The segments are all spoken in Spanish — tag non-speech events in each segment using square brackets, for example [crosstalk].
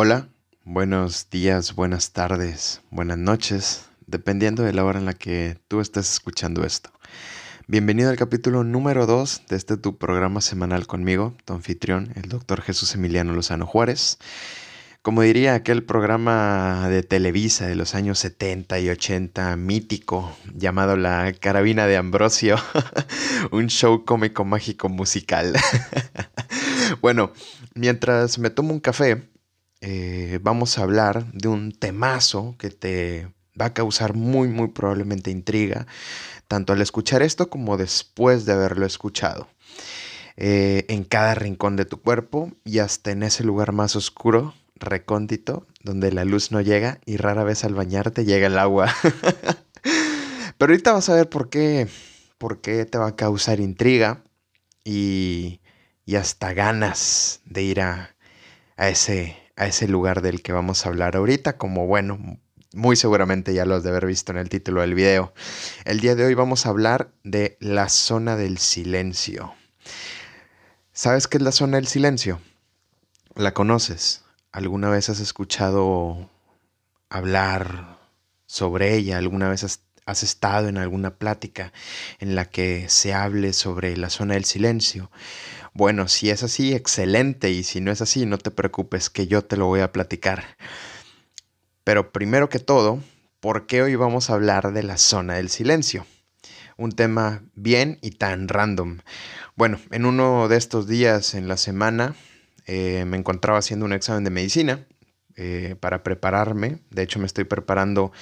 Hola, buenos días, buenas tardes, buenas noches, dependiendo de la hora en la que tú estés escuchando esto. Bienvenido al capítulo número 2 de este tu programa semanal conmigo, tu anfitrión, el doctor Jesús Emiliano Lozano Juárez. Como diría aquel programa de Televisa de los años 70 y 80, mítico, llamado La Carabina de Ambrosio, [laughs] un show cómico mágico musical. [laughs] bueno, mientras me tomo un café, eh, vamos a hablar de un temazo que te va a causar muy, muy probablemente intriga, tanto al escuchar esto como después de haberlo escuchado. Eh, en cada rincón de tu cuerpo y hasta en ese lugar más oscuro, recóndito, donde la luz no llega y rara vez al bañarte llega el agua. [laughs] Pero ahorita vas a ver por qué, por qué te va a causar intriga y, y hasta ganas de ir a, a ese a ese lugar del que vamos a hablar ahorita, como bueno, muy seguramente ya lo has de haber visto en el título del video. El día de hoy vamos a hablar de la zona del silencio. ¿Sabes qué es la zona del silencio? ¿La conoces? ¿Alguna vez has escuchado hablar sobre ella? ¿Alguna vez has, has estado en alguna plática en la que se hable sobre la zona del silencio? Bueno, si es así, excelente, y si no es así, no te preocupes, que yo te lo voy a platicar. Pero primero que todo, ¿por qué hoy vamos a hablar de la zona del silencio? Un tema bien y tan random. Bueno, en uno de estos días en la semana eh, me encontraba haciendo un examen de medicina eh, para prepararme. De hecho, me estoy preparando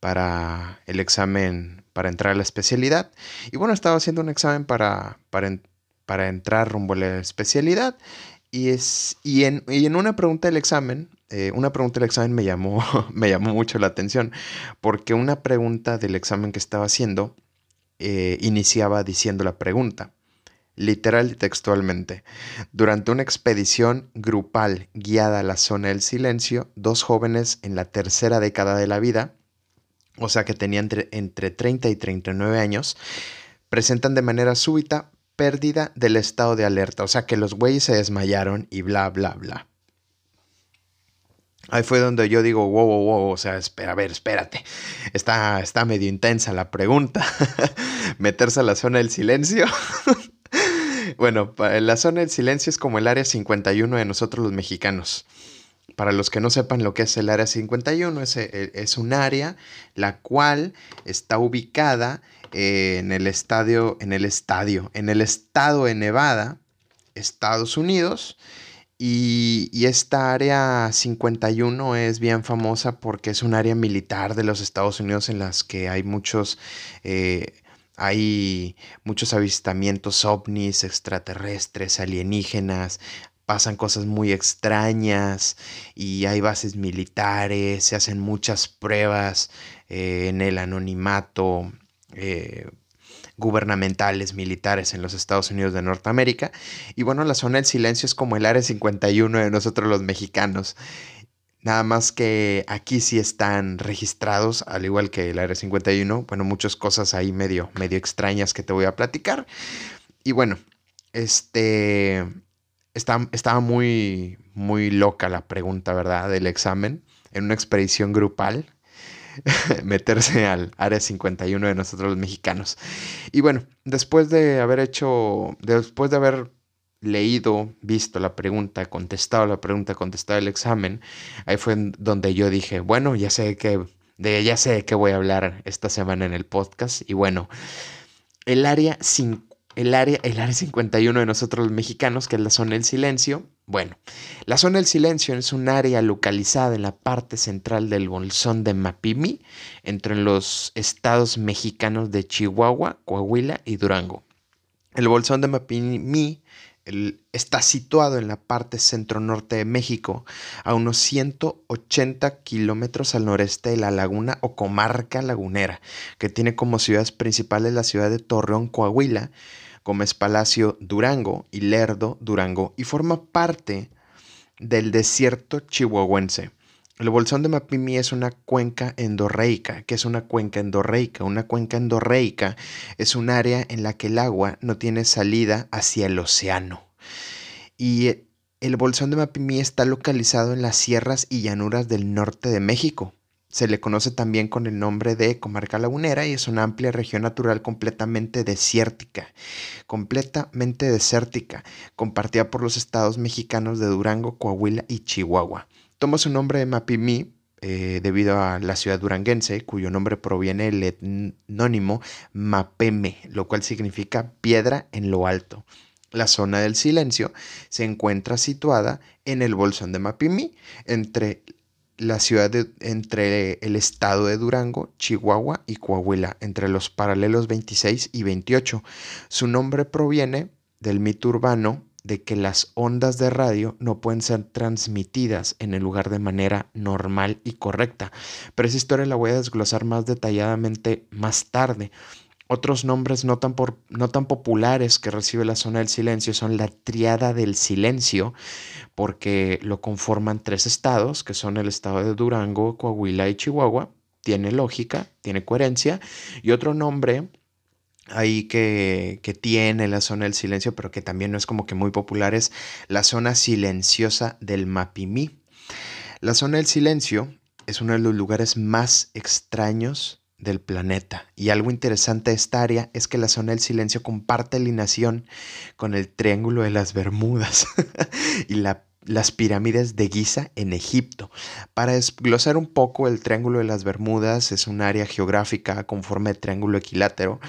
para el examen para entrar a la especialidad. Y bueno, estaba haciendo un examen para, para, para entrar rumbo a la especialidad. Y, es, y, en, en una pregunta del examen, eh, una pregunta del examen me llamó, [laughs] me llamó mucho la atención, porque una pregunta del examen que estaba haciendo eh, iniciaba diciendo la pregunta, literal y textualmente. Durante una expedición grupal guiada a la zona del silencio, dos jóvenes en la tercera década de la vida, o sea que tenían entre, entre 30 y 39 años, presentan de manera súbita pérdida del estado de alerta, o sea que los güeyes se desmayaron y bla, bla, bla. Ahí fue donde yo digo, wow, wow, wow, o sea, espera, a ver, espérate. Está, está medio intensa la pregunta. [laughs] Meterse a la zona del silencio. [laughs] bueno, la zona del silencio es como el área 51 de nosotros los mexicanos. Para los que no sepan lo que es el área 51, es, e, es un área la cual está ubicada en el estadio, en el estadio, en el estado de Nevada, Estados Unidos. Y, esta área 51 es bien famosa porque es un área militar de los Estados Unidos en las que hay muchos, eh, hay muchos avistamientos ovnis, extraterrestres, alienígenas, pasan cosas muy extrañas y hay bases militares, se hacen muchas pruebas eh, en el anonimato eh, gubernamentales, militares en los Estados Unidos de Norteamérica. Y bueno, la zona del silencio es como el área 51 de nosotros los mexicanos. Nada más que aquí sí están registrados, al igual que el área 51, bueno, muchas cosas ahí medio, medio extrañas que te voy a platicar. Y bueno, este, está, estaba muy, muy loca la pregunta, ¿verdad? Del examen en una expedición grupal [laughs] meterse al área 51 de nosotros los mexicanos. Y bueno, después de haber hecho, después de haber leído, visto la pregunta, contestado la pregunta, contestado el examen, ahí fue donde yo dije, bueno, ya sé que de ya sé de qué voy a hablar esta semana en el podcast y bueno, el área 50 el área, el área 51 de nosotros los mexicanos, que es la zona del silencio. Bueno, la zona del silencio es un área localizada en la parte central del bolsón de Mapimi, entre los estados mexicanos de Chihuahua, Coahuila y Durango. El bolsón de Mapimi está situado en la parte centro-norte de México, a unos 180 kilómetros al noreste de la laguna o comarca lagunera, que tiene como ciudades principales la ciudad de Torreón, Coahuila, Gómez Palacio, Durango y Lerdo, Durango, y forma parte del desierto chihuahuense. El bolsón de Mapimi es una cuenca endorreica. ¿Qué es una cuenca endorreica? Una cuenca endorreica es un área en la que el agua no tiene salida hacia el océano. Y El bolsón de Mapimí está localizado en las sierras y llanuras del norte de México. Se le conoce también con el nombre de comarca lagunera y es una amplia región natural completamente desértica, completamente desértica, compartida por los estados mexicanos de Durango, Coahuila y Chihuahua. Toma su nombre de Mapimí eh, debido a la ciudad duranguense, cuyo nombre proviene del etnónimo Mapeme, lo cual significa piedra en lo alto. La zona del silencio se encuentra situada en el bolsón de Mapimí, entre la ciudad entre el estado de Durango, Chihuahua y Coahuila, entre los paralelos 26 y 28. Su nombre proviene del mito urbano de que las ondas de radio no pueden ser transmitidas en el lugar de manera normal y correcta. Pero esa historia la voy a desglosar más detalladamente más tarde. Otros nombres no tan, no tan populares que recibe la zona del silencio son la triada del silencio, porque lo conforman tres estados, que son el estado de Durango, Coahuila y Chihuahua. Tiene lógica, tiene coherencia. Y otro nombre ahí que, que, tiene la zona del silencio, pero que también no es como que muy popular, es la zona silenciosa del Mapimí. La zona del silencio es uno de los lugares más extraños del planeta. Y algo interesante de esta área es que la zona del silencio comparte alineación con el Triángulo de las Bermudas [laughs] y las pirámides de Giza en Egipto. Para desglosar un poco, el Triángulo de las Bermudas es un área geográfica conforme al triángulo equilátero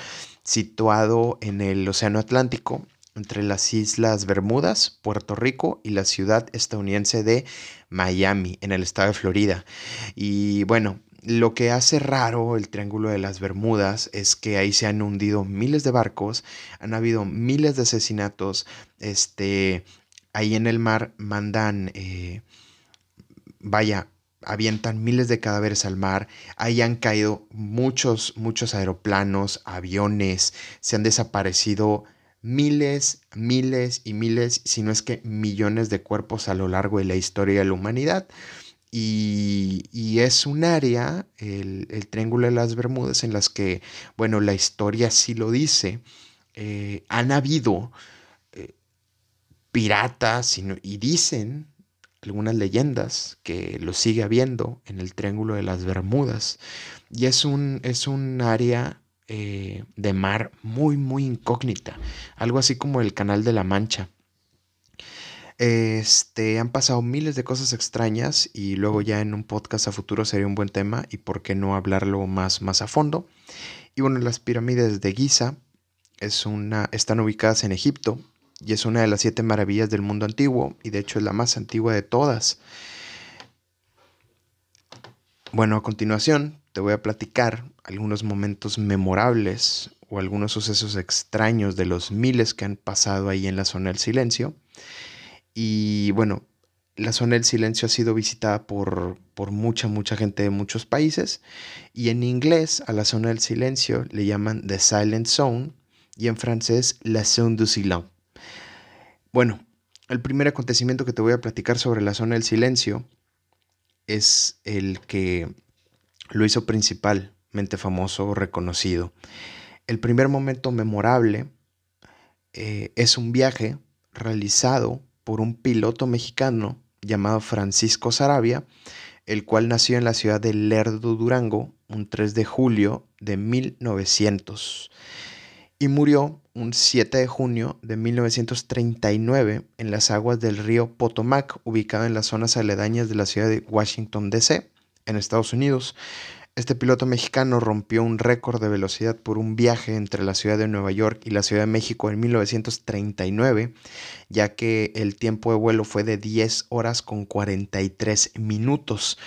situado en el Océano Atlántico entre las Islas Bermudas, Puerto Rico y la ciudad estadounidense de Miami, en el estado de Florida. Y bueno, lo que hace raro el Triángulo de las Bermudas es que ahí se han hundido miles de barcos, han habido miles de asesinatos, este, ahí en el mar mandan, eh, vaya, avientan miles de cadáveres al mar, ahí han caído muchos, muchos aeroplanos, aviones, se han desaparecido miles, miles y miles, si no es que millones de cuerpos a lo largo de la historia de la humanidad. Y, es un área, el, Triángulo de las Bermudas, en las que, bueno, la historia sí lo dice, eh, han habido eh, piratas y, dicen algunas leyendas que lo sigue habiendo en el Triángulo de las Bermudas. Y es un, es un área eh, de mar muy, muy incógnita, algo así como el Canal de la Mancha. Este, han pasado miles de cosas extrañas y luego ya en un podcast a futuro sería un buen tema y por qué no hablarlo más, más a fondo. Y bueno, las pirámides de Giza es una, están ubicadas en Egipto y es una de las siete maravillas del mundo antiguo y de hecho es la más antigua de todas. Bueno, a continuación te voy a platicar algunos momentos memorables o algunos sucesos extraños de los miles que han pasado ahí en la zona del silencio y bueno, la zona del silencio ha sido visitada por, por, mucha, mucha gente de muchos países. Y en inglés a la zona del silencio le llaman The Silent Zone y en francés La Zone du Silence. Bueno, el primer acontecimiento que te voy a platicar sobre la zona del silencio es el que lo hizo principalmente famoso o reconocido. El primer momento memorable eh, es un viaje realizado por un piloto mexicano llamado Francisco Sarabia, el cual nació en la ciudad de Lerdo, Durango, un 3 de julio de 1900 y murió un 7 de junio de 1939 en las aguas del río Potomac, ubicado en las zonas aledañas de la ciudad de Washington, D.C., en Estados Unidos. Este piloto mexicano rompió un récord de velocidad por un viaje entre la ciudad de Nueva York y la Ciudad de México en 1939, ya que el tiempo de vuelo fue de 10 horas con 43 minutos.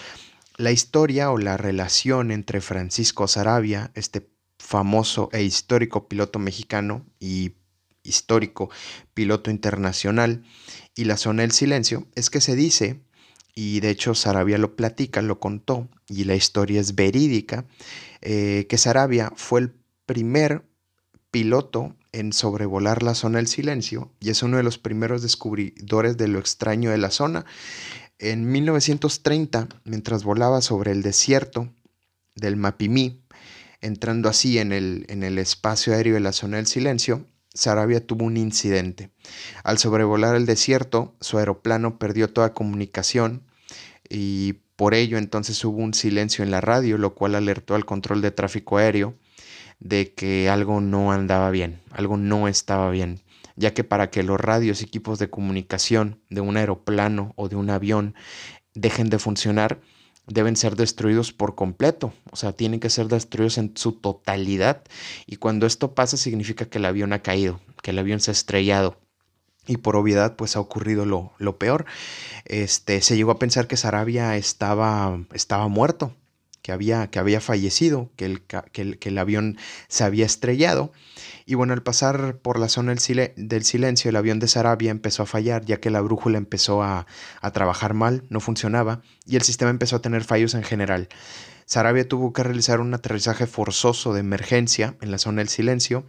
La historia o la relación entre Francisco Sarabia, este famoso e histórico piloto mexicano y histórico piloto internacional, y la zona del silencio, es que se dice y de hecho Sarabia lo platica, lo contó, y la historia es verídica, eh, que Sarabia fue el primer piloto en sobrevolar la zona del silencio y es uno de los primeros descubridores de lo extraño de la zona. En 1930, mientras volaba sobre el desierto del Mapimí, entrando así en el, en el espacio aéreo de la zona del silencio, Sarabia tuvo un incidente. Al sobrevolar el desierto, su aeroplano perdió toda comunicación y por ello entonces hubo un silencio en la radio, lo cual alertó al control de tráfico aéreo de que algo no andaba bien, algo no estaba bien, ya que para que los radios y equipos de comunicación de un aeroplano o de un avión dejen de funcionar, deben ser destruidos por completo, o sea, tienen que ser destruidos en su totalidad. Y cuando esto pasa significa que el avión ha caído, que el avión se ha estrellado. Y por obviedad, pues ha ocurrido lo, lo peor. Este, se llegó a pensar que Sarabia estaba, estaba muerto, que había, que había fallecido, que el, que, el, avión se había estrellado. Y bueno, al pasar por la zona del, silencio, el avión de Sarabia empezó a fallar, ya que la brújula empezó a, a, trabajar mal, no funcionaba, y el sistema empezó a tener fallos en general. Sarabia tuvo que realizar un aterrizaje forzoso de emergencia en la zona del silencio,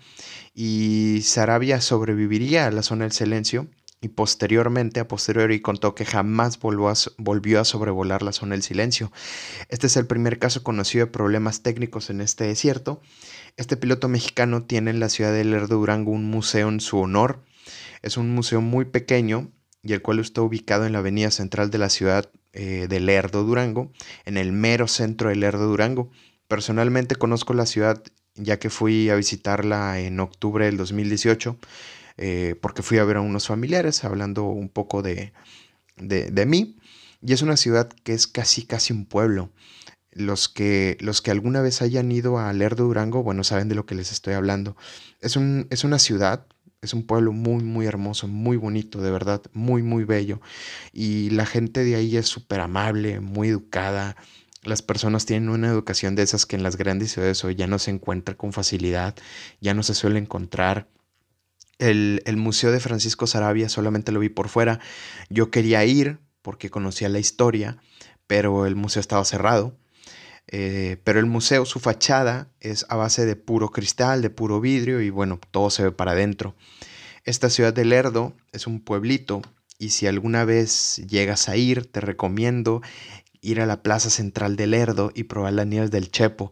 y Sarabia sobreviviría a la zona del silencio y posteriormente, a posteriori, contó que jamás volvió a, sobrevolar la zona del silencio. Este es el primer caso conocido de problemas técnicos en este desierto. Este piloto mexicano tiene en la ciudad de Lerdo Durango un museo en su honor. Es un museo muy pequeño y el cual está ubicado en la avenida central de la ciudad eh, de Lerdo Durango, en el mero centro de Lerdo Durango. Personalmente conozco la ciudad ya que fui a visitarla en octubre del 2018 eh, porque fui a ver a unos familiares hablando un poco de, de, mí. Y es una ciudad que es casi, casi un pueblo. Los que, los que alguna vez hayan ido a Lerdo Durango, bueno, saben de lo que les estoy hablando. Es, un, es una ciudad, es un pueblo muy, muy hermoso, muy bonito, de verdad, muy, muy bello. Y la gente de ahí es súper amable, muy educada. Las personas tienen una educación de esas que en las grandes ciudades hoy ya no se encuentra con facilidad, ya no se suele encontrar. El, Museo de Francisco Sarabia solamente lo vi por fuera. Yo quería ir porque conocía la historia, pero el museo estaba cerrado. Eh, pero el museo, su fachada es a base de puro cristal, de puro vidrio y bueno, todo se ve para adentro. Esta ciudad de Lerdo es un pueblito y si alguna vez llegas a ir, te recomiendo ir a la plaza central de Lerdo y probar las nieves del Chepo.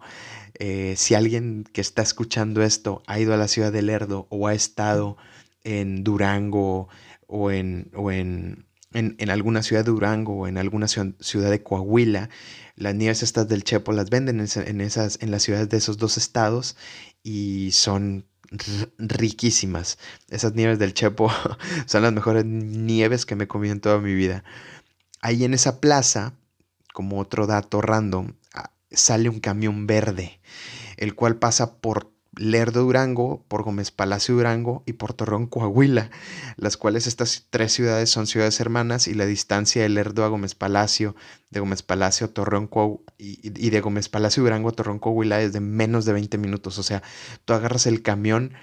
Eh, si alguien que está escuchando esto ha ido a la ciudad de Lerdo o ha estado en Durango o en, o en, en, alguna ciudad de Durango o en alguna ciudad de Coahuila, las nieves estas del Chepo las venden en, esas, en las ciudades de esos dos estados y son riquísimas. Esas nieves del Chepo [laughs] son las mejores nieves que me comí en toda mi vida. Ahí en esa plaza, como otro dato random, sale un camión verde, el cual pasa por Lerdo Durango, por Gómez Palacio Durango y por Torreón Coahuila, las cuales estas tres ciudades son ciudades hermanas y la distancia de Lerdo a Gómez Palacio, de Gómez Palacio a Torreón Coahuila y de Gómez Palacio Durango a Torreón Coahuila es de menos de 20 minutos, o sea, tú agarras el camión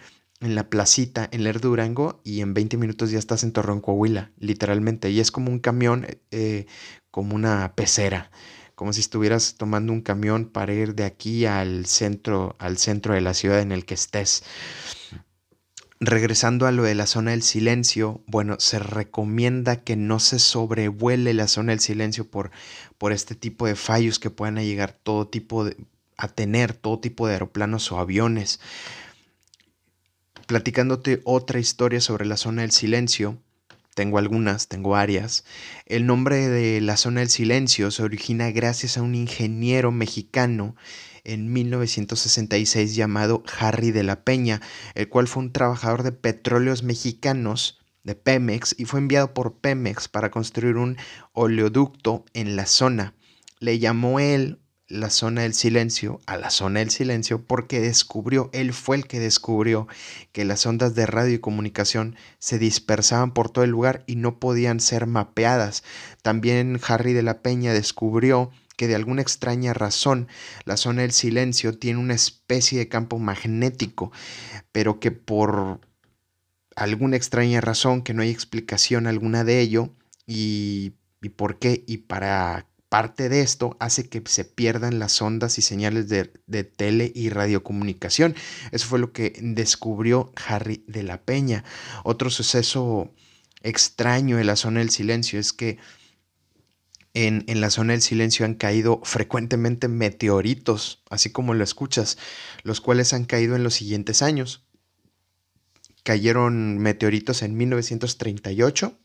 en la placita en Lerdo Durango y en 20 minutos ya estás en Torreón Coahuila, literalmente, y es como un camión, eh, como una pecera como si estuvieras tomando un camión para ir de aquí al centro, al centro de la ciudad en el que estés. Regresando a lo de la zona del silencio, bueno, se recomienda que no se sobrevuele la zona del silencio por, por este tipo de fallos que puedan llegar todo tipo de, a tener todo tipo de aeroplanos o aviones. Platicándote otra historia sobre la zona del silencio, tengo algunas, tengo varias. El nombre de la zona del silencio se origina gracias a un ingeniero mexicano en 1966 llamado Harry de la Peña, el cual fue un trabajador de petróleos mexicanos de Pemex y fue enviado por Pemex para construir un oleoducto en la zona. Le llamó él la zona del silencio a la zona del silencio porque descubrió, él fue el que descubrió que las ondas de radio y comunicación se dispersaban por todo el lugar y no podían ser mapeadas. También Harry de la Peña descubrió que de alguna extraña razón la zona del silencio tiene una especie de campo magnético, pero que por alguna extraña razón, que no hay explicación alguna de ello, y, y por qué, y para Parte de esto hace que se pierdan las ondas y señales de, tele y radiocomunicación. Eso fue lo que descubrió Harry de la Peña. Otro suceso extraño de la zona del silencio es que en, en, la zona del silencio han caído frecuentemente meteoritos, así como lo escuchas, los cuales han caído en los siguientes años. cayeron meteoritos en 1938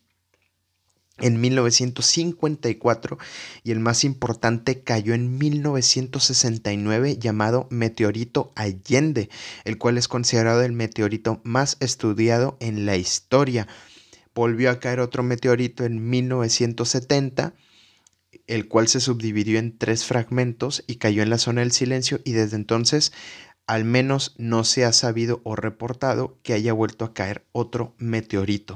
en 1954 y el más importante cayó en 1969 llamado meteorito Allende, el cual es considerado el meteorito más estudiado en la historia. Volvió a caer otro meteorito en 1970, el cual se subdividió en tres fragmentos y cayó en la zona del silencio y desde entonces al menos no se ha sabido o reportado que haya vuelto a caer otro meteorito.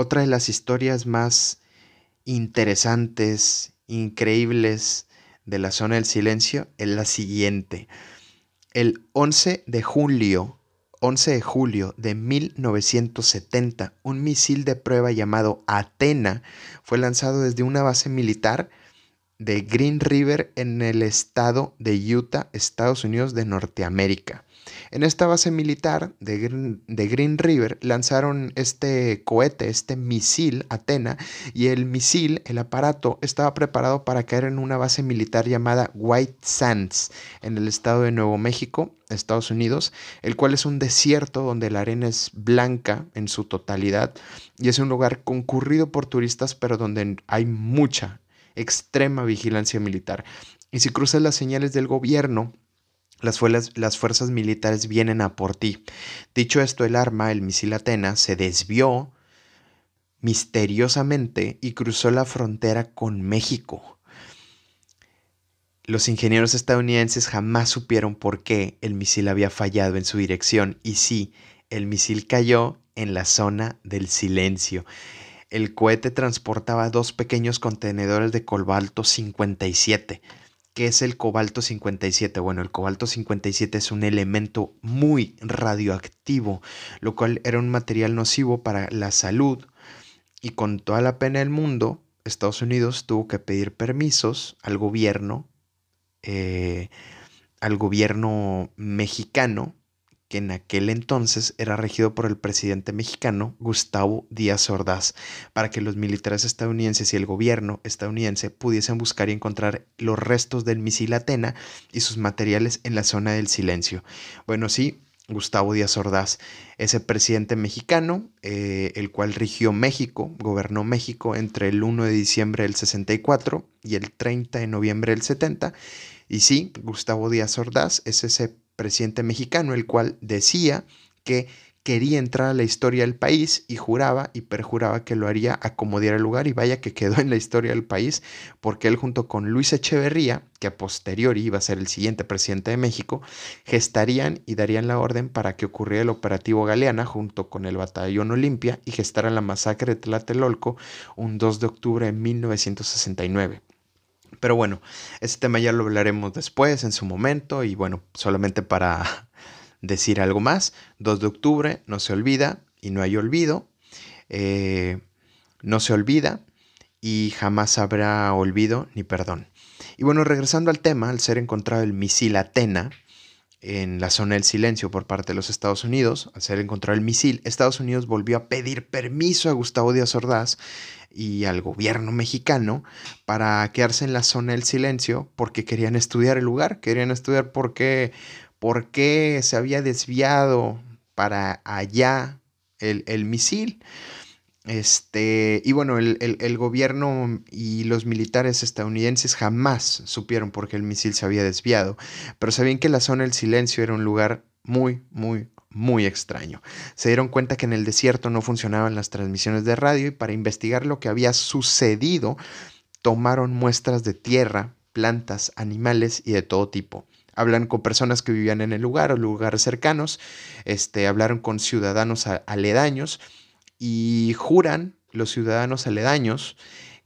Otra de las historias más interesantes, increíbles de la zona del silencio es la siguiente. El 11 de julio, 11 de julio de 1970, un misil de prueba llamado Atena fue lanzado desde una base militar de Green River en el estado de Utah, Estados Unidos de Norteamérica. En esta base militar de Green, River lanzaron este cohete, este misil Atena, y el misil, el aparato, estaba preparado para caer en una base militar llamada White Sands, en el estado de Nuevo México, Estados Unidos, el cual es un desierto donde la arena es blanca en su totalidad y es un lugar concurrido por turistas, pero donde hay mucha, extrema vigilancia militar. Y si cruzas las señales del gobierno, las, fuerzas militares vienen a por ti. Dicho esto, el arma, el misil Atena, se desvió misteriosamente y cruzó la frontera con México. Los ingenieros estadounidenses jamás supieron por qué el misil había fallado en su dirección y sí, el misil cayó en la zona del silencio. El cohete transportaba dos pequeños contenedores de cobalto 57 ¿Qué es el cobalto 57? Bueno, el cobalto 57 es un elemento muy radioactivo, lo cual era un material nocivo para la salud. Y con toda la pena del mundo, Estados Unidos tuvo que pedir permisos al gobierno, eh, al gobierno mexicano, que en aquel entonces era regido por el presidente mexicano Gustavo Díaz Ordaz, para que los militares estadounidenses y el gobierno estadounidense pudiesen buscar y encontrar los restos del misil Atena y sus materiales en la zona del silencio. Bueno, sí, Gustavo Díaz Ordaz, ese presidente mexicano, eh, el cual rigió México, gobernó México entre el 1 de diciembre del 64 y el 30 de noviembre del 70. Y sí, Gustavo Díaz Ordaz es ese presidente mexicano, el cual decía que quería entrar a la historia del país y juraba y perjuraba que lo haría acomodar el lugar y vaya que quedó en la historia del país porque él junto con Luis Echeverría, que a posteriori iba a ser el siguiente presidente de México, gestarían y darían la orden para que ocurriera el operativo Galeana junto con el batallón Olimpia y gestaran la masacre de Tlatelolco un 2 de octubre de 1969. Pero bueno, ese tema ya lo hablaremos después, en su momento, y bueno, solamente para [laughs] decir algo más, 2 de octubre, no se olvida y no hay olvido, eh, no se olvida y jamás habrá olvido ni perdón. Y bueno, regresando al tema, al ser encontrado el misil Atena, en la zona del silencio por parte de los Estados Unidos, al ser encontrado el misil, Estados Unidos volvió a pedir permiso a Gustavo Díaz Ordaz y al gobierno mexicano para quedarse en la zona del silencio porque querían estudiar el lugar, querían estudiar por qué, por qué se había desviado para allá el, el misil. Este, y bueno, el, el, gobierno y los militares estadounidenses jamás supieron por qué el misil se había desviado, pero sabían que la zona del silencio era un lugar muy, muy, muy extraño. Se dieron cuenta que en el desierto no funcionaban las transmisiones de radio y para investigar lo que había sucedido, tomaron muestras de tierra, plantas, animales y de todo tipo. Hablan con personas que vivían en el lugar o lugares cercanos, este, hablaron con ciudadanos aledaños y juran los ciudadanos aledaños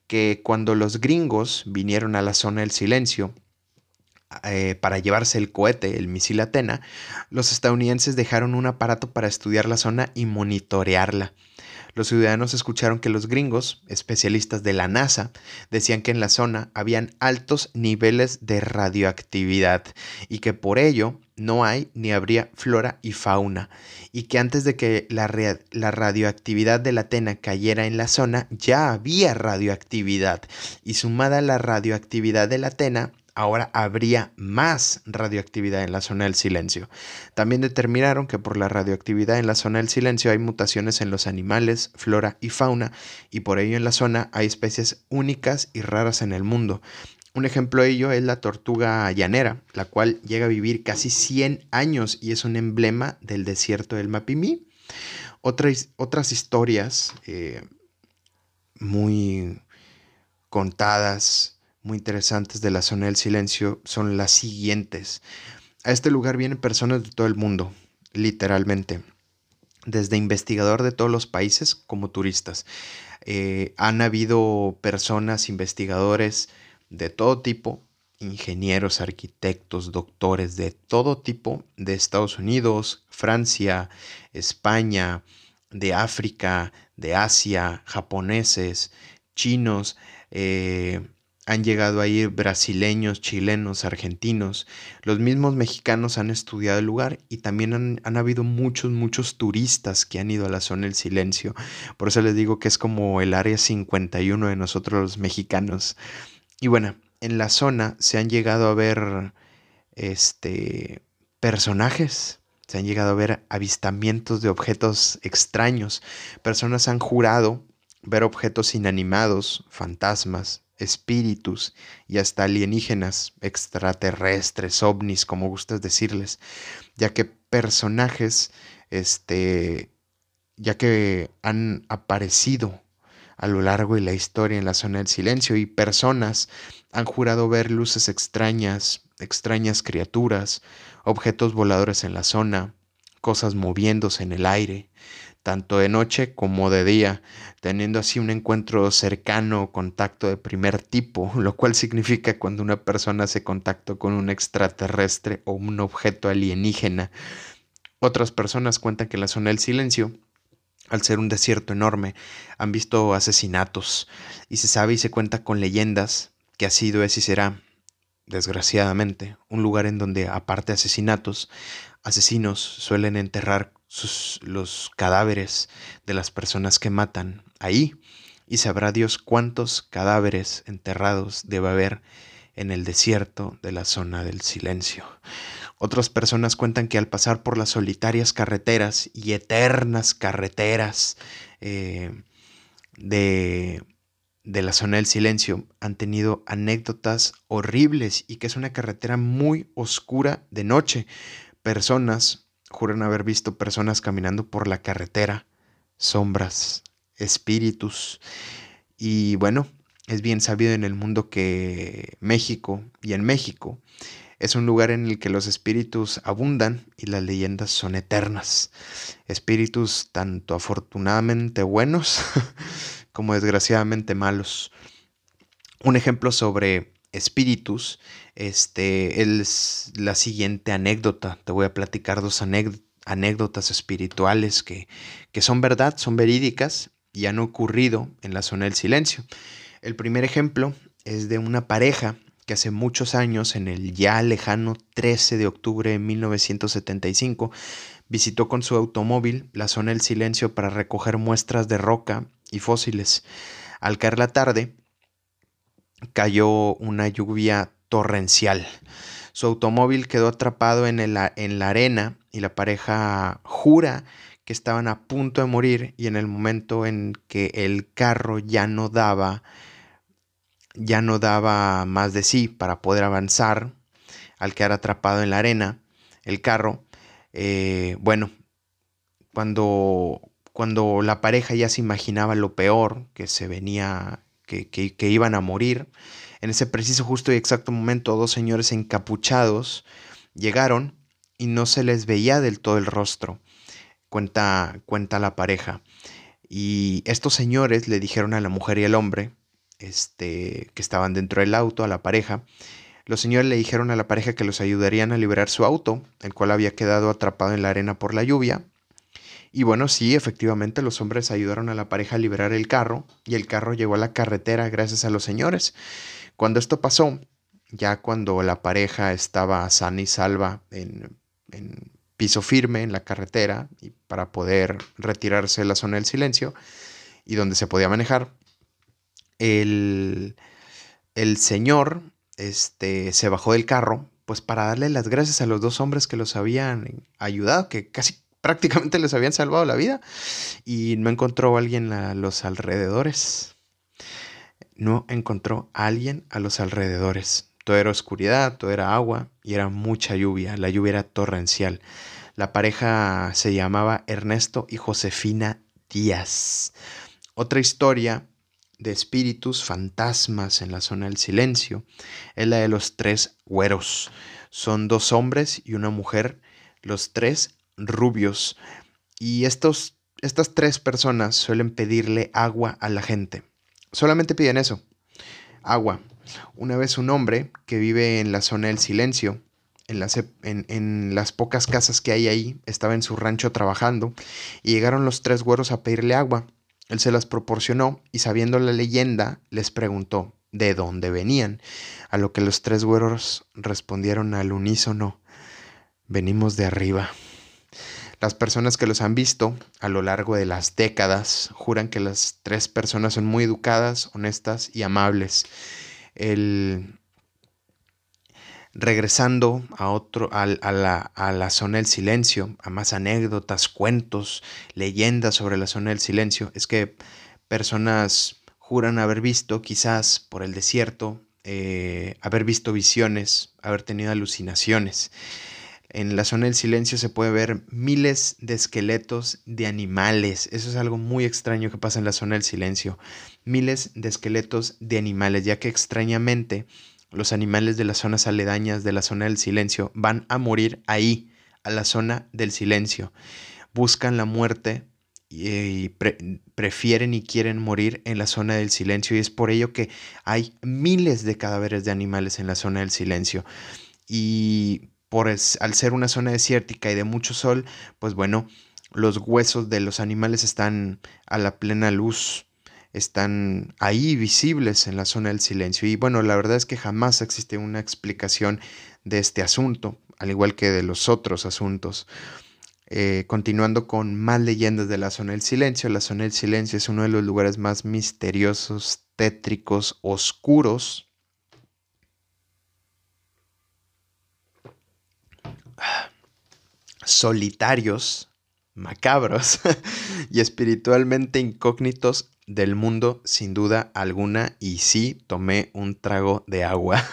que cuando los gringos vinieron a la zona del silencio eh, para llevarse el cohete, el misil Atena, los estadounidenses dejaron un aparato para estudiar la zona y monitorearla. Los ciudadanos escucharon que los gringos, especialistas de la NASA, decían que en la zona habían altos niveles de radioactividad y que por ello no hay ni habría flora y fauna y que antes de que la, radioactividad de la Atena cayera en la zona ya había radioactividad y sumada la radioactividad de la Atena ahora habría más radioactividad en la zona del silencio. También determinaron que por la radioactividad en la zona del silencio hay mutaciones en los animales, flora y fauna, y por ello en la zona hay especies únicas y raras en el mundo. Un ejemplo de ello es la tortuga llanera, la cual llega a vivir casi 100 años y es un emblema del desierto del Mapimí. Otras, otras historias eh, muy contadas muy interesantes de la zona del silencio son las siguientes. A este lugar vienen personas de todo el mundo, literalmente, desde investigador de todos los países como turistas. Eh, han habido personas, investigadores de todo tipo, ingenieros, arquitectos, doctores de todo tipo, de Estados Unidos, Francia, España, de África, de Asia, japoneses, chinos, eh, han llegado a ir brasileños, chilenos, argentinos. Los mismos mexicanos han estudiado el lugar y también han, habido muchos, muchos turistas que han ido a la zona del silencio. Por eso les digo que es como el área 51 de nosotros los mexicanos. Y bueno, en la zona se han llegado a ver este, personajes. Se han llegado a ver avistamientos de objetos extraños. Personas han jurado ver objetos inanimados, fantasmas, espíritus y hasta alienígenas, extraterrestres, ovnis, como gustas decirles, ya que personajes, este, ya que han aparecido a lo largo de la historia en la zona del silencio y personas han jurado ver luces extrañas, extrañas criaturas, objetos voladores en la zona, cosas moviéndose en el aire, tanto de noche como de día, teniendo así un encuentro cercano o contacto de primer tipo, [laughs] lo cual significa cuando una persona hace contacto con un extraterrestre o un objeto alienígena. Otras personas cuentan que la zona del silencio, al ser un desierto enorme, han visto asesinatos y se sabe y se cuenta con leyendas que ha sido, es y será, desgraciadamente, un lugar en donde, aparte de asesinatos, asesinos suelen enterrar los cadáveres de las personas que matan ahí y sabrá Dios cuántos cadáveres enterrados debe haber en el desierto de la zona del silencio. Otras personas cuentan que al pasar por las solitarias carreteras y eternas carreteras eh, de, de la zona del silencio han tenido anécdotas horribles y que es una carretera muy oscura de noche. Personas juran haber visto personas caminando por la carretera, sombras, espíritus. Y bueno, es bien sabido en el mundo que México y en México es un lugar en el que los espíritus abundan y las leyendas son eternas. Espíritus tanto afortunadamente buenos [laughs] como desgraciadamente malos. Un ejemplo sobre espíritus, este, es la siguiente anécdota. Te voy a platicar dos anécdotas espirituales que, que son verdad, son verídicas y han ocurrido en la zona del silencio. El primer ejemplo es de una pareja que hace muchos años, en el ya lejano 13 de octubre de 1975, visitó con su automóvil la zona del silencio para recoger muestras de roca y fósiles. Al caer la tarde, cayó una lluvia torrencial. Su automóvil quedó atrapado en, en la arena y la pareja jura que estaban a punto de morir y en el momento en que el carro ya no daba ya no daba más de sí para poder avanzar al quedar atrapado en la arena el carro eh, bueno cuando cuando la pareja ya se imaginaba lo peor que se venía que, iban a morir. En ese preciso, justo y exacto momento, dos señores encapuchados llegaron y no se les veía del todo el rostro, cuenta, cuenta la pareja. Y estos señores le dijeron a la mujer y al hombre, este, que estaban dentro del auto, a la pareja, los señores le dijeron a la pareja que los ayudarían a liberar su auto, el cual había quedado atrapado en la arena por la lluvia, y bueno, sí, efectivamente los hombres ayudaron a la pareja a liberar el carro y el carro llegó a la carretera gracias a los señores. Cuando esto pasó, ya cuando la pareja estaba sana y salva en, piso firme en la carretera y para poder retirarse de la zona del silencio y donde se podía manejar, el, el señor este, se bajó del carro, pues para darle las gracias a los dos hombres que los habían ayudado, que casi [laughs] prácticamente les habían salvado la vida, y no encontró a alguien a los alrededores. No encontró a alguien a los alrededores. Todo era oscuridad, todo era agua y era mucha lluvia. La lluvia era torrencial. La pareja se llamaba Ernesto y Josefina Díaz. Otra historia de espíritus, fantasmas en la zona del silencio, es la de los tres güeros. Son dos hombres y una mujer, los tres rubios. Y estos, estas tres personas suelen pedirle agua a la gente. Solamente piden eso, agua. Una vez un hombre que vive en la zona del silencio, en las, en, en las pocas casas que hay ahí, estaba en su rancho trabajando y llegaron los tres güeros a pedirle agua. Él se las proporcionó y sabiendo la leyenda les preguntó de dónde venían, a lo que los tres güeros respondieron al unísono, venimos de arriba. Las personas que los han visto a lo largo de las décadas juran que las tres personas son muy educadas, honestas y amables. El, regresando a otro, a, la, a, la, zona del silencio, a más anécdotas, cuentos, leyendas sobre la zona del silencio, es que personas juran haber visto, quizás por el desierto, eh, haber visto visiones, haber tenido alucinaciones. En la zona del silencio se puede ver miles de esqueletos de animales. Eso es algo muy extraño que pasa en la zona del silencio. Miles de esqueletos de animales, ya que extrañamente los animales de las zonas aledañas de la zona del silencio van a morir ahí, a la zona del silencio. Buscan la muerte y, prefieren y quieren morir en la zona del silencio y es por ello que hay miles de cadáveres de animales en la zona del silencio. Y por al ser una zona desértica y de mucho sol, pues bueno, los huesos de los animales están a la plena luz están ahí visibles en la zona del silencio. Y bueno, la verdad es que jamás existe una explicación de este asunto, al igual que de los otros asuntos. Eh, continuando con más leyendas de la zona del silencio, la zona del silencio es uno de los lugares más misteriosos, tétricos, oscuros. solitarios, macabros [laughs] y espiritualmente incógnitos del mundo sin duda alguna y sí tomé un trago de agua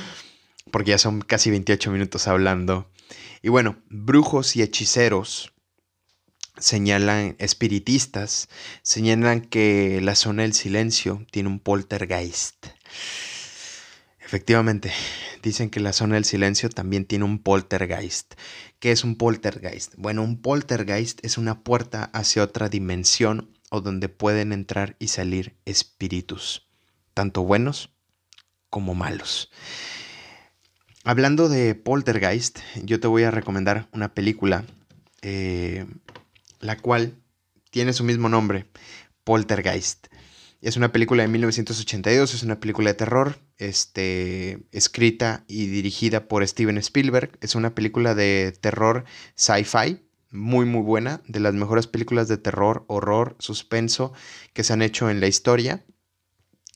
[laughs] porque ya son casi 28 minutos hablando. Y bueno, brujos y hechiceros señalan, espiritistas, señalan que la zona del silencio tiene un poltergeist. Efectivamente, dicen que la zona del silencio también tiene un poltergeist. ¿Qué es un poltergeist? Bueno, un poltergeist es una puerta hacia otra dimensión o donde pueden entrar y salir espíritus, tanto buenos como malos. Hablando de poltergeist, yo te voy a recomendar una película, eh, la cual tiene su mismo nombre, Poltergeist. Es una película de 1982, es una película de terror, este, escrita y dirigida por Steven Spielberg. Es una película de terror sci-fi, muy muy buena, de las mejores películas de terror, horror, suspenso que se han hecho en la historia.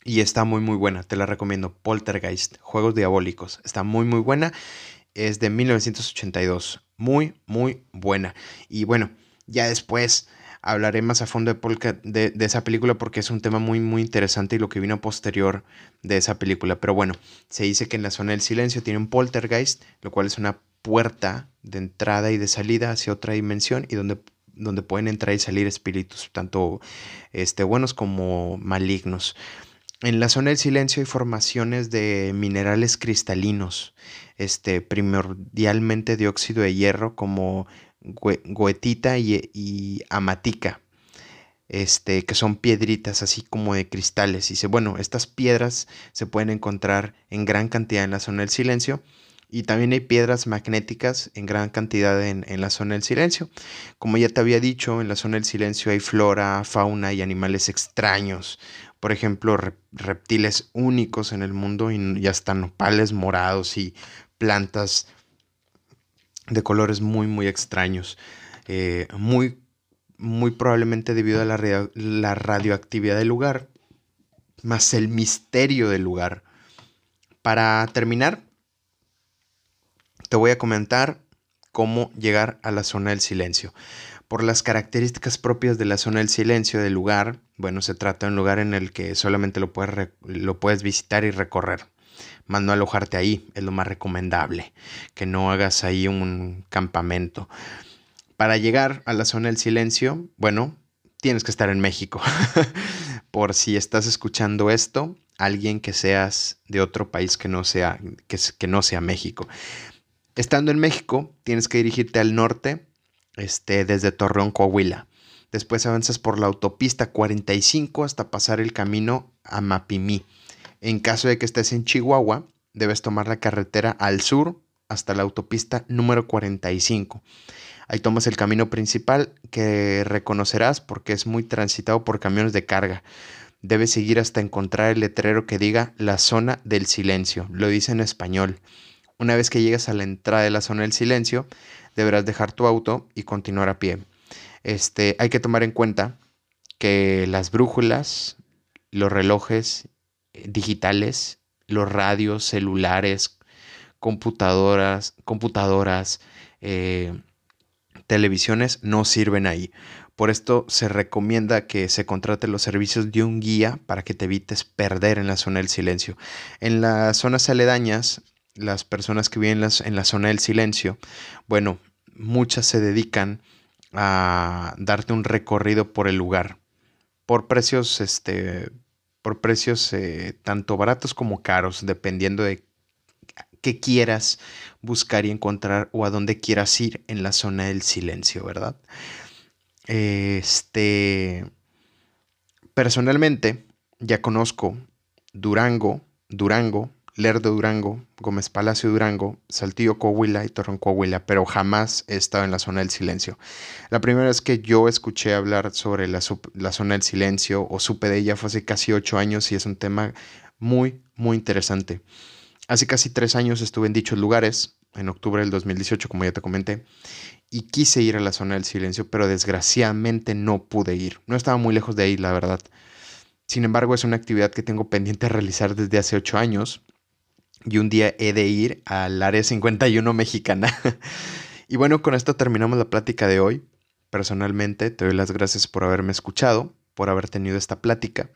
Y está muy muy buena, te la recomiendo. Poltergeist, Juegos Diabólicos. Está muy muy buena. Es de 1982. Muy muy buena. Y bueno, ya después hablaré más a fondo de, esa película porque es un tema muy muy interesante y lo que vino posterior de esa película. Pero bueno, se dice que en la zona del silencio tiene un poltergeist, lo cual es una puerta de entrada y de salida hacia otra dimensión y donde, donde pueden entrar y salir espíritus, tanto este, buenos como malignos. En la zona del silencio hay formaciones de minerales cristalinos, este, primordialmente dióxido de hierro como goetita y, y amatica, este, que son piedritas así como de cristales. Y bueno, estas piedras se pueden encontrar en gran cantidad en la zona del silencio y también hay piedras magnéticas en gran cantidad en, la zona del silencio. Como ya te había dicho, en la zona del silencio hay flora, fauna y animales extraños. Por ejemplo, reptiles únicos en el mundo y ya están nopales morados y plantas de colores muy, muy extraños. Eh, muy, muy probablemente debido a la, la radioactividad del lugar, más el misterio del lugar Para terminar, te voy a comentar cómo llegar a la zona del silencio. Por las características propias de la zona del silencio del lugar, bueno, se trata de un lugar en el que solamente lo puedes, lo puedes visitar y recorrer, más no alojarte ahí, es lo más recomendable, que no hagas ahí un campamento. Para llegar a la zona del silencio, bueno, tienes que estar en México. [laughs] Por si estás escuchando esto, alguien que seas de otro país que no sea, que, que no sea México. Estando en México, tienes que dirigirte al norte, este, desde Torreón, Coahuila. Después avanzas por la autopista 45 hasta pasar el camino a Mapimí. En caso de que estés en Chihuahua, debes tomar la carretera al sur hasta la autopista número 45. Ahí tomas el camino principal que reconocerás porque es muy transitado por camiones de carga. Debes seguir hasta encontrar el letrero que diga la zona del silencio. Lo dice en español. Una vez que llegas a la entrada de la zona del silencio, deberás dejar tu auto y continuar a pie. Este, hay que tomar en cuenta que las brújulas, los relojes digitales, los radios celulares, computadoras, computadoras, eh, televisiones no sirven ahí. Por esto se recomienda que se contrate los servicios de un guía para que te evites perder en la zona del silencio. En las zonas aledañas, las personas que viven en, la zona del silencio, bueno, muchas se dedican a darte un recorrido por el lugar por precios este por precios eh, tanto baratos como caros dependiendo de qué quieras buscar y encontrar o a dónde quieras ir en la zona del silencio, ¿verdad? Este, personalmente ya conozco Durango, Durango, Lerdo Durango, Gómez Palacio Durango, Saltillo Coahuila y Torreón Coahuila, pero jamás he estado en la zona del silencio. La primera vez que yo escuché hablar sobre la, la zona del silencio o supe de ella fue hace casi ocho años y es un tema muy, muy interesante. Hace casi tres años estuve en dichos lugares, en octubre del 2018, como ya te comenté, y quise ir a la zona del silencio, pero desgraciadamente no pude ir. No estaba muy lejos de ahí, la verdad. Sin embargo, es una actividad que tengo pendiente de realizar desde hace ocho años y un día he de ir al área 51 mexicana. [laughs] y bueno, con esto terminamos la plática de hoy. Personalmente, te doy las gracias por haberme escuchado, por haber tenido esta plática.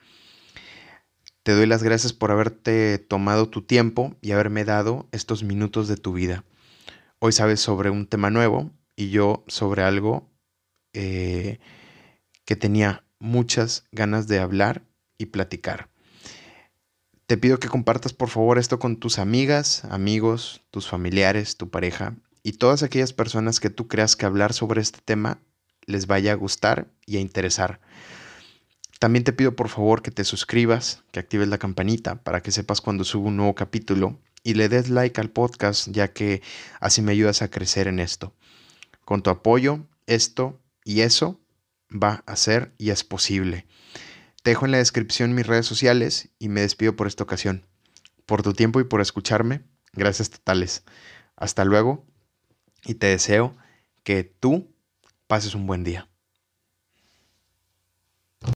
Te doy las gracias por haberte tomado tu tiempo y haberme dado estos minutos de tu vida. Hoy sabes sobre un tema nuevo y yo sobre algo eh, que tenía muchas ganas de hablar y platicar. Te pido que compartas por favor esto con tus amigas, amigos, tus familiares, tu pareja y todas aquellas personas que tú creas que hablar sobre este tema les vaya a gustar y a interesar. También te pido por favor que te suscribas, que actives la campanita para que sepas cuando subo un nuevo capítulo y le des like al podcast ya que así me ayudas a crecer en esto. Con tu apoyo, esto y eso va a ser y es posible. Te dejo en la descripción mis redes sociales y me despido por esta ocasión. Por tu tiempo y por escucharme, gracias totales. Hasta luego y te deseo que tú pases un buen día.